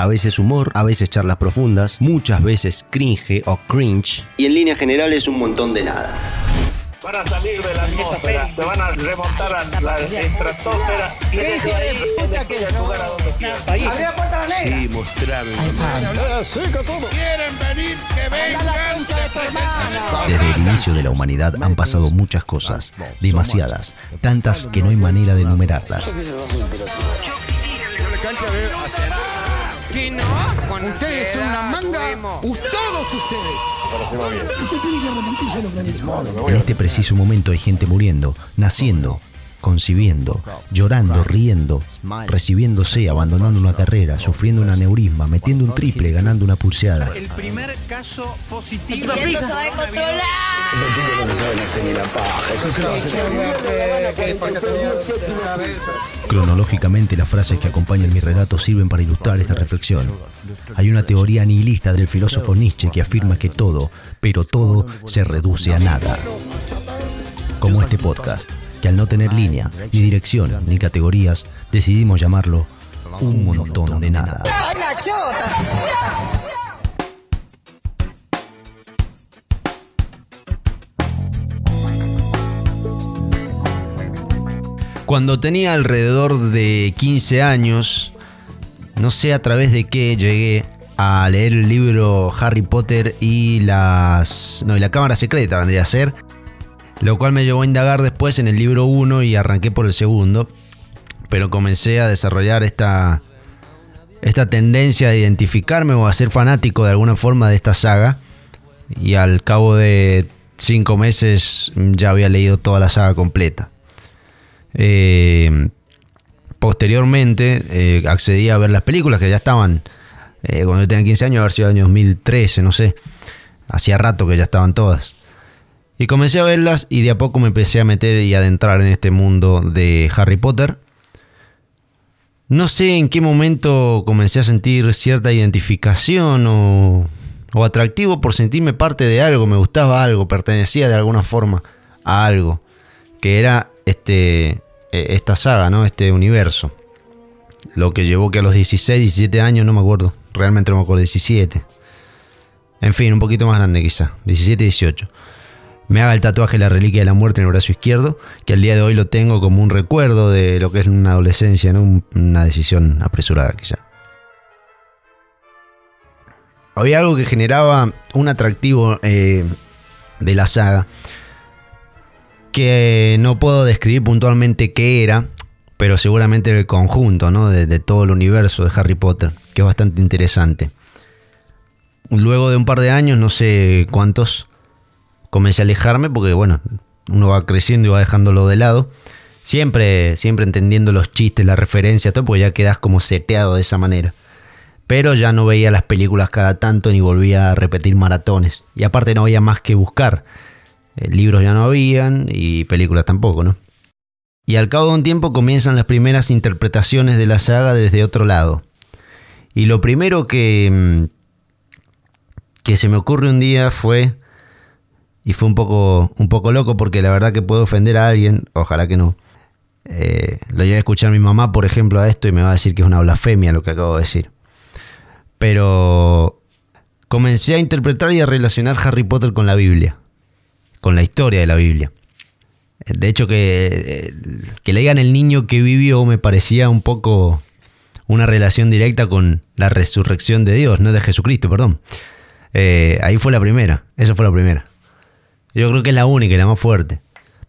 a veces humor, a veces charlas profundas, muchas veces cringe o cringe, y en líneas generales un montón de nada. Van a salir de la atmósfera, se van a remontar a la estratosfera y desde ahí deciden jugar a donde quieran. Sí, mostrame. ¿Quieren venir? Que vengan. Desde el inicio de la humanidad han pasado muchas cosas, demasiadas, tantas que no hay manera de enumerarlas. Ustedes son una manga. Todos ustedes. En este preciso momento hay gente muriendo, naciendo, concibiendo, llorando, riendo, recibiéndose, abandonando una carrera, sufriendo un aneurisma, metiendo un triple, ganando una pulseada. El primer caso positivo. Esto se va a controlar. Cronológicamente las frases que acompañan mi relato sirven para ilustrar esta reflexión. Hay una teoría nihilista del filósofo Nietzsche que afirma que todo, pero todo, se reduce a nada. Como este podcast, que al no tener línea, ni dirección, ni categorías, decidimos llamarlo un montón de nada. Cuando tenía alrededor de 15 años, no sé a través de qué llegué a leer el libro Harry Potter y las no, y la cámara secreta vendría a ser, lo cual me llevó a indagar después en el libro 1 y arranqué por el segundo, pero comencé a desarrollar esta esta tendencia de identificarme o a ser fanático de alguna forma de esta saga y al cabo de cinco meses ya había leído toda la saga completa. Eh, posteriormente eh, accedí a ver las películas que ya estaban eh, cuando yo tenía 15 años, haber sido año 2013, no sé. Hacía rato que ya estaban todas. Y comencé a verlas y de a poco me empecé a meter y adentrar en este mundo de Harry Potter. No sé en qué momento comencé a sentir cierta identificación o, o atractivo por sentirme parte de algo, me gustaba algo, pertenecía de alguna forma a algo, que era este, esta saga, ¿no? este universo. Lo que llevó que a los 16, 17 años, no me acuerdo, realmente no me acuerdo, 17. En fin, un poquito más grande quizá, 17, 18. Me haga el tatuaje de la reliquia de la muerte en el brazo izquierdo, que al día de hoy lo tengo como un recuerdo de lo que es una adolescencia, ¿no? Un- una decisión apresurada quizá. Había algo que generaba un atractivo eh, de la saga, que no puedo describir puntualmente qué era, pero seguramente el conjunto ¿no? de, todo el universo de Harry Potter, que es bastante interesante. Luego de un par de años, no sé cuántos, comencé a alejarme porque, bueno, uno va creciendo y va dejándolo de lado. Siempre, siempre entendiendo los chistes, la referencia, todo, porque ya quedas como seteado de esa manera. Pero ya no veía las películas cada tanto ni volvía a repetir maratones. Y aparte no había más que buscar. Eh, libros ya no habían y películas tampoco, ¿no? Y al cabo de un tiempo comienzan las primeras interpretaciones de la saga desde otro lado. Y lo primero que, mm, que se me ocurre un día fue, y fue un poco, un poco loco porque la verdad que puedo ofender a alguien, ojalá que no. Eh, lo llevé a escuchar a mi mamá, por ejemplo, a esto y me va a decir que es una blasfemia lo que acabo de decir. Pero comencé a interpretar y a relacionar Harry Potter con la Biblia, con la historia de la Biblia. De hecho, que, eh, que le digan el niño que vivió me parecía un poco una relación directa con la resurrección de Dios, no de Jesucristo, perdón. Eh, ahí fue la primera, esa fue la primera. Yo creo que es la única y la más fuerte.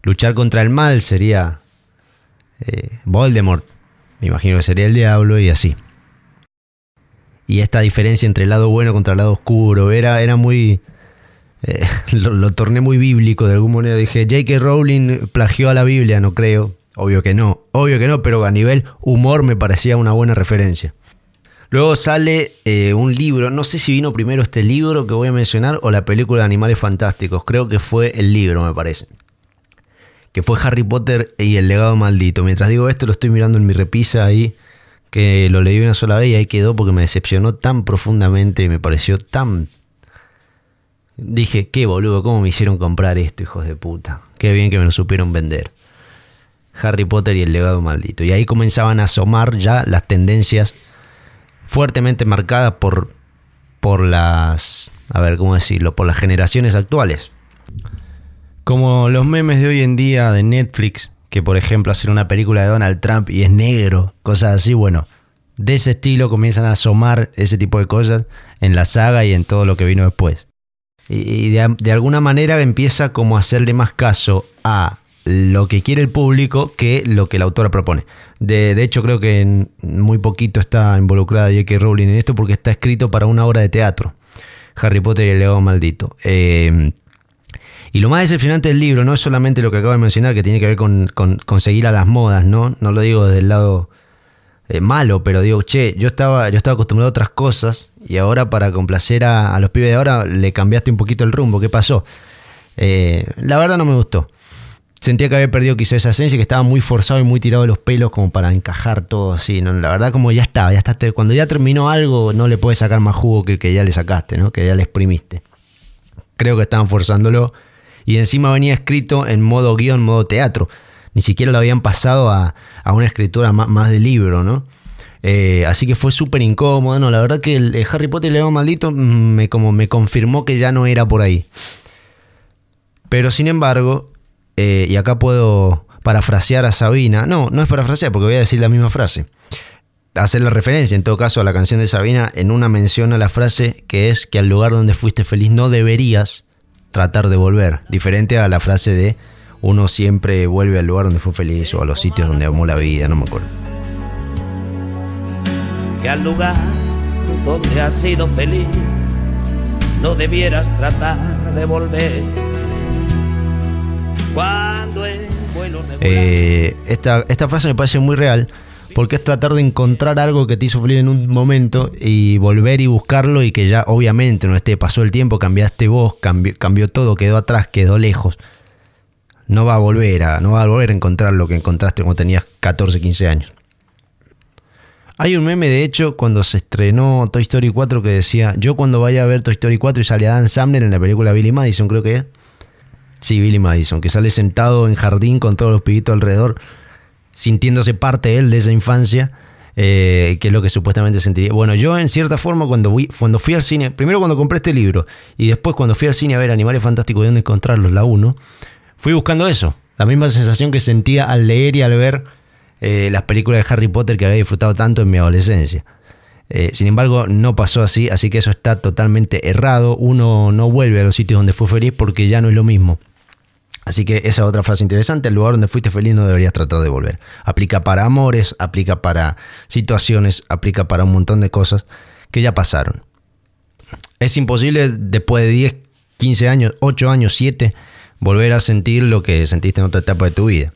Luchar contra el mal sería eh, Voldemort, me imagino que sería el diablo y así. Y esta diferencia entre el lado bueno contra el lado oscuro era, era muy... eh, lo, torné muy bíblico de alguna manera. Dije, J.K. Rowling plagió a la Biblia, no creo. Obvio que no, obvio que no, pero a nivel humor me parecía una buena referencia. Luego sale eh, un libro, no sé si vino primero este libro que voy a mencionar o la película de Animales Fantásticos, creo que fue el libro, me parece. Que fue Harry Potter y el legado maldito. Mientras digo esto, lo estoy mirando en mi repisa ahí, que lo leí una sola vez y ahí quedó porque me decepcionó tan profundamente y me pareció tan... Dije, qué boludo, ¿cómo me hicieron comprar esto, hijos de puta? Qué bien que me lo supieron vender. Harry Potter y el legado maldito. Y ahí comenzaban a asomar ya las tendencias fuertemente marcada por, por las, a ver, ¿cómo decirlo? Por las generaciones actuales. Como los memes de hoy en día de Netflix, que por ejemplo hacer una película de Donald Trump y es negro, cosas así, bueno, de ese estilo comienzan a asomar ese tipo de cosas en la saga y en todo lo que vino después. Y de, alguna manera empieza como a hacerle más caso a lo que quiere el público que lo que la autora propone. De, hecho, creo que muy poquito está involucrada J.K. Rowling en esto porque está escrito para una obra de teatro. Harry Potter y el legado maldito. Eh, y lo más decepcionante del libro no es solamente lo que acabo de mencionar, que tiene que ver con, conseguir a las modas, ¿no? No lo digo del lado eh, malo, pero digo, che, yo estaba, yo estaba acostumbrado a otras cosas y ahora para complacer a, los pibes de ahora le cambiaste un poquito el rumbo. ¿Qué pasó? Eh, la verdad no me gustó. Sentía que había perdido quizá esa esencia, que estaba muy forzado y muy tirado de los pelos como para encajar todo así. ¿no? La verdad como ya estaba, ya está, cuando ya terminó algo no le puedes sacar más jugo que el que ya le sacaste, ¿no? que ya le exprimiste. Creo que estaban forzándolo y encima venía escrito en modo guion, modo teatro. Ni siquiera lo habían pasado a, una escritura más, de libro, ¿no? Eh, así que fue súper incómodo. No, la verdad que el, Harry Potter y el León Maldito mm, me, como me confirmó que ya no era por ahí. Pero sin embargo, eh, y acá puedo parafrasear a Sabina. No, no es parafrasear porque voy a decir la misma frase. Hacer la referencia, en todo caso, a la canción de Sabina en una mención a la frase que es que al lugar donde fuiste feliz no deberías tratar de volver. Diferente a la frase de uno siempre vuelve al lugar donde fue feliz o a los sitios donde amó la vida, no me acuerdo. Que al lugar donde has sido feliz no debieras tratar de volver. Cuando eh, esta, esta frase me parece muy real porque es tratar de encontrar algo que te hizo feliz en un momento y volver y buscarlo y que ya obviamente no esté, pasó el tiempo, cambiaste vos, cambió, todo, quedó atrás, quedó lejos. No va a volver a, no va a volver a encontrar lo que encontraste cuando tenías 14, 15 años. Hay un meme, de hecho, cuando se estrenó Toy Story 4 que decía, yo cuando vaya a ver Toy Story 4 y sale Dan Samner en la película Billy Madison, creo que es. Sí, Billy Madison, que sale sentado en jardín con todos los pibitos alrededor sintiéndose parte él de esa infancia, eh, que es lo que supuestamente sentiría. Bueno, yo en cierta forma cuando fui, cuando fui al cine, primero cuando compré este libro y después cuando fui al cine a ver Animales Fantásticos de dónde encontrarlos, la 1, fui buscando eso, la misma sensación que sentía al leer y al ver eh, las películas de Harry Potter que había disfrutado tanto en mi adolescencia. Eh, sin embargo, no pasó así, así que eso está totalmente errado. Uno no vuelve a los sitios donde fue feliz porque ya no es lo mismo. Así que esa otra frase interesante, el lugar donde fuiste feliz no deberías tratar de volver. Aplica para amores, aplica para situaciones, aplica para un montón de cosas que ya pasaron. Es imposible después de 10, 15 años, 8 años, 7, volver a sentir lo que sentiste en otra etapa de tu vida.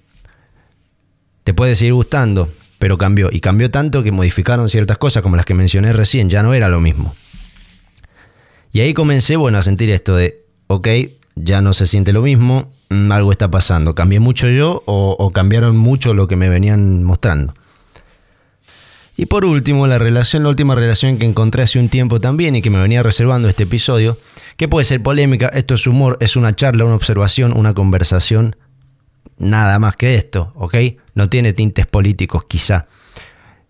Te puede seguir gustando, pero cambió. Y cambió tanto que modificaron ciertas cosas como las que mencioné recién, ya no era lo mismo. Y ahí comencé, bueno, a sentir esto de, ok, ya no se siente lo mismo, mm, algo está pasando. ¿Cambié mucho yo o, cambiaron mucho lo que me venían mostrando? Y por último, la relación, la última relación que encontré hace un tiempo también y que me venía reservando este episodio, que puede ser polémica, esto es humor, es una charla, una observación, una conversación, nada más que esto, ¿ok? No tiene tintes políticos quizá.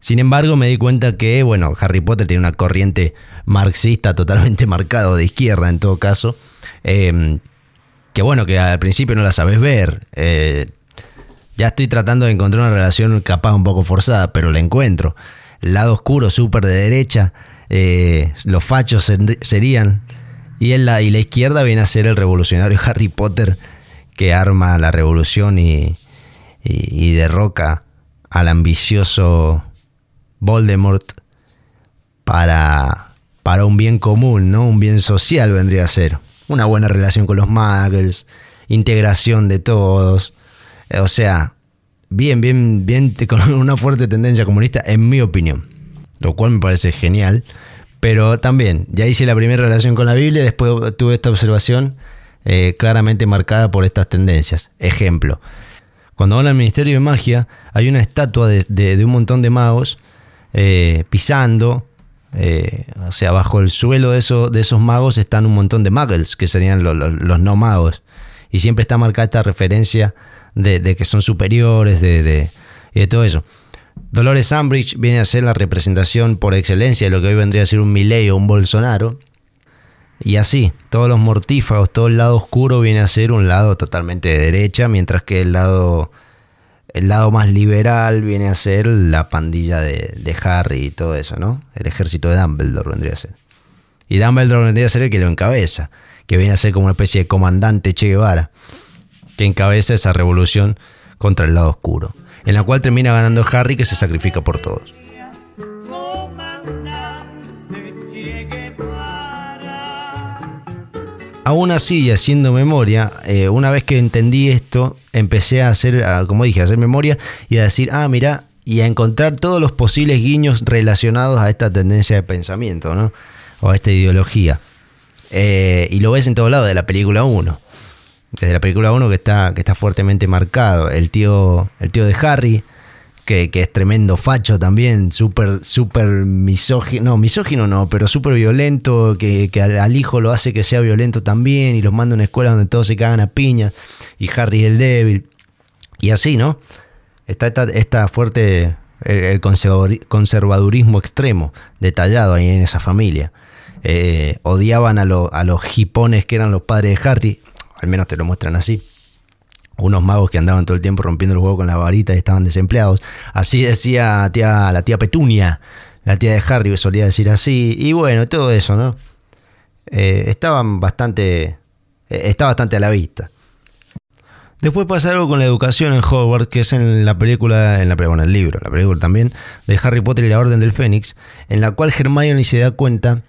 Sin embargo, me di cuenta que, bueno, Harry Potter tiene una corriente marxista totalmente marcado de izquierda en todo caso. Eh, que bueno, que al principio no la sabes ver. Eh, ya estoy tratando de encontrar una relación capaz un poco forzada, pero la encuentro. Lado oscuro, súper de derecha, eh, los fachos serían. Y, en la, y la izquierda viene a ser el revolucionario Harry Potter que arma la revolución y, y, derroca al ambicioso Voldemort para, para un bien común, ¿no? Un bien social vendría a ser una buena relación con los muggles, integración de todos. Eh, o sea, bien, bien, bien, con una fuerte tendencia comunista, en mi opinión. Lo cual me parece genial. Pero también, ya hice la primera relación con la Biblia, después tuve esta observación eh, claramente marcada por estas tendencias. Ejemplo, cuando habla del Ministerio de Magia, hay una estatua de, un montón de magos eh, pisando, o sea, bajo el suelo de, de esos magos están un montón de muggles, que serían los no magos. Y siempre está marcada esta referencia de, que son superiores, de, de, todo eso. Dolores Umbridge viene a ser la representación por excelencia de lo que hoy vendría a ser un Milley o un Bolsonaro. Y así, todos los mortífagos, todo el lado oscuro viene a ser un lado totalmente de derecha, mientras que el lado, el lado más liberal viene a ser la pandilla de, de Harry y todo eso, ¿no? El ejército de Dumbledore vendría a ser. Y Dumbledore vendría a ser el que lo encabeza, que viene a ser como una especie de comandante Che Guevara, que encabeza esa revolución contra el lado oscuro, en la cual termina ganando Harry que se sacrifica por todos. Aún así, haciendo memoria, eh, una vez que entendí esto, empecé a hacer, como dije, a hacer memoria y a decir, ah, mira, y a encontrar todos los posibles guiños relacionados a esta tendencia de pensamiento, ¿no? O a esta ideología. Eh, y lo ves en todos lados de la película 1. Desde la película 1 que está, que está fuertemente marcado. El tío, el tío de Harry, que, es tremendo facho también, súper, súper misógino, no, misógino no, pero súper violento, que, al, hijo lo hace que sea violento también y los manda a una escuela donde todos se cagan a piña y Harry es el débil. Y así, ¿no? Está esta, fuerte, el, conservadurismo extremo detallado ahí en esa familia. Eh, odiaban a, a los hipones que eran los padres de Harry, al menos te lo muestran así unos magos que andaban todo el tiempo rompiendo el huevo con la varita y estaban desempleados. Así decía la tía Petunia, la tía de Harry solía decir así. Y bueno, todo eso, ¿no? Eh, estaban bastante. Eh, está bastante a la vista. Después pasa algo con la educación en Hogwarts, que es en la película, en la bueno, el libro, la película también, de Harry Potter y la Orden del Fénix, en la cual Hermione se da cuenta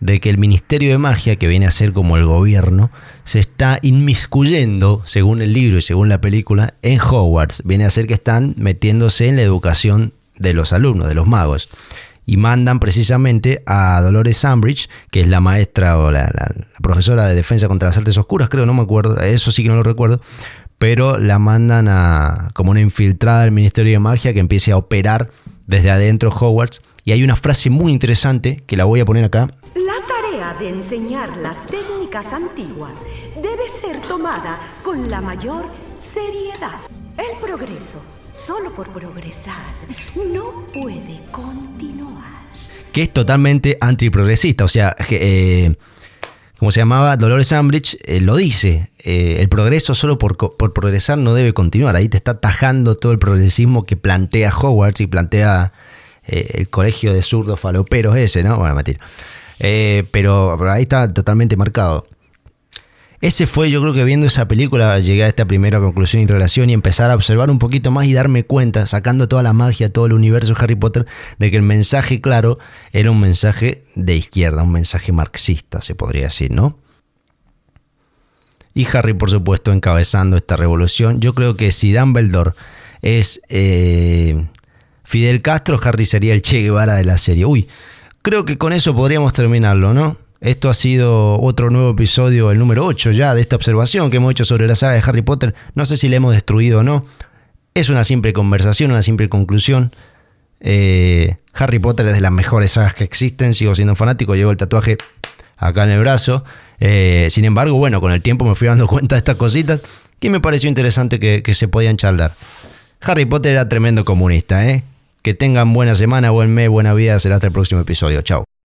de que el Ministerio de Magia, que viene a ser como el gobierno, se está inmiscuyendo, según el libro y según la película, en Hogwarts. Viene a ser que están metiéndose en la educación de los alumnos, de los magos. Y mandan precisamente a Dolores Umbridge, que es la maestra o la, profesora de defensa contra las artes oscuras, creo, no me acuerdo, eso sí que no lo recuerdo, pero la mandan a como una infiltrada del Ministerio de Magia que empiece a operar desde adentro Hogwarts. Y hay una frase muy interesante que la voy a poner acá, de enseñar las técnicas antiguas debe ser tomada con la mayor seriedad. El progreso, solo por progresar, no puede continuar. Que es totalmente antiprogresista, o sea, eh, como se llamaba, Dolores Umbridge eh, lo dice, eh, el progreso solo por, por, progresar no debe continuar, ahí te está tajando todo el progresismo que plantea Hogwarts y plantea el colegio de zurdos faloperos ese, ¿no? Bueno, mentira. Eh, pero, ahí está totalmente marcado. Ese fue, yo creo que viendo esa película llegué a esta primera conclusión y relación y empezar a observar un poquito más y darme cuenta, sacando toda la magia, todo el universo de Harry Potter, de que el mensaje claro era un mensaje de izquierda, un mensaje marxista, se podría decir, ¿no? Y Harry, por supuesto, encabezando esta revolución. Yo creo que si Dumbledore es eh, Fidel Castro, Harry sería el Che Guevara de la serie. Uy, creo que con eso podríamos terminarlo, ¿no? Esto ha sido otro nuevo episodio, el número 8 ya, de esta observación que hemos hecho sobre la saga de Harry Potter. No sé si la hemos destruido o no. Es una simple conversación, una simple conclusión. Eh, Harry Potter es de las mejores sagas que existen, sigo siendo fanático, llevo el tatuaje acá en el brazo. Eh, sin embargo, bueno, con el tiempo me fui dando cuenta de estas cositas que me pareció interesante que, que se podían charlar. Harry Potter era tremendo comunista, ¿eh? Que tengan buena semana, buen mes, buena vida. Será hasta el próximo episodio. Chao.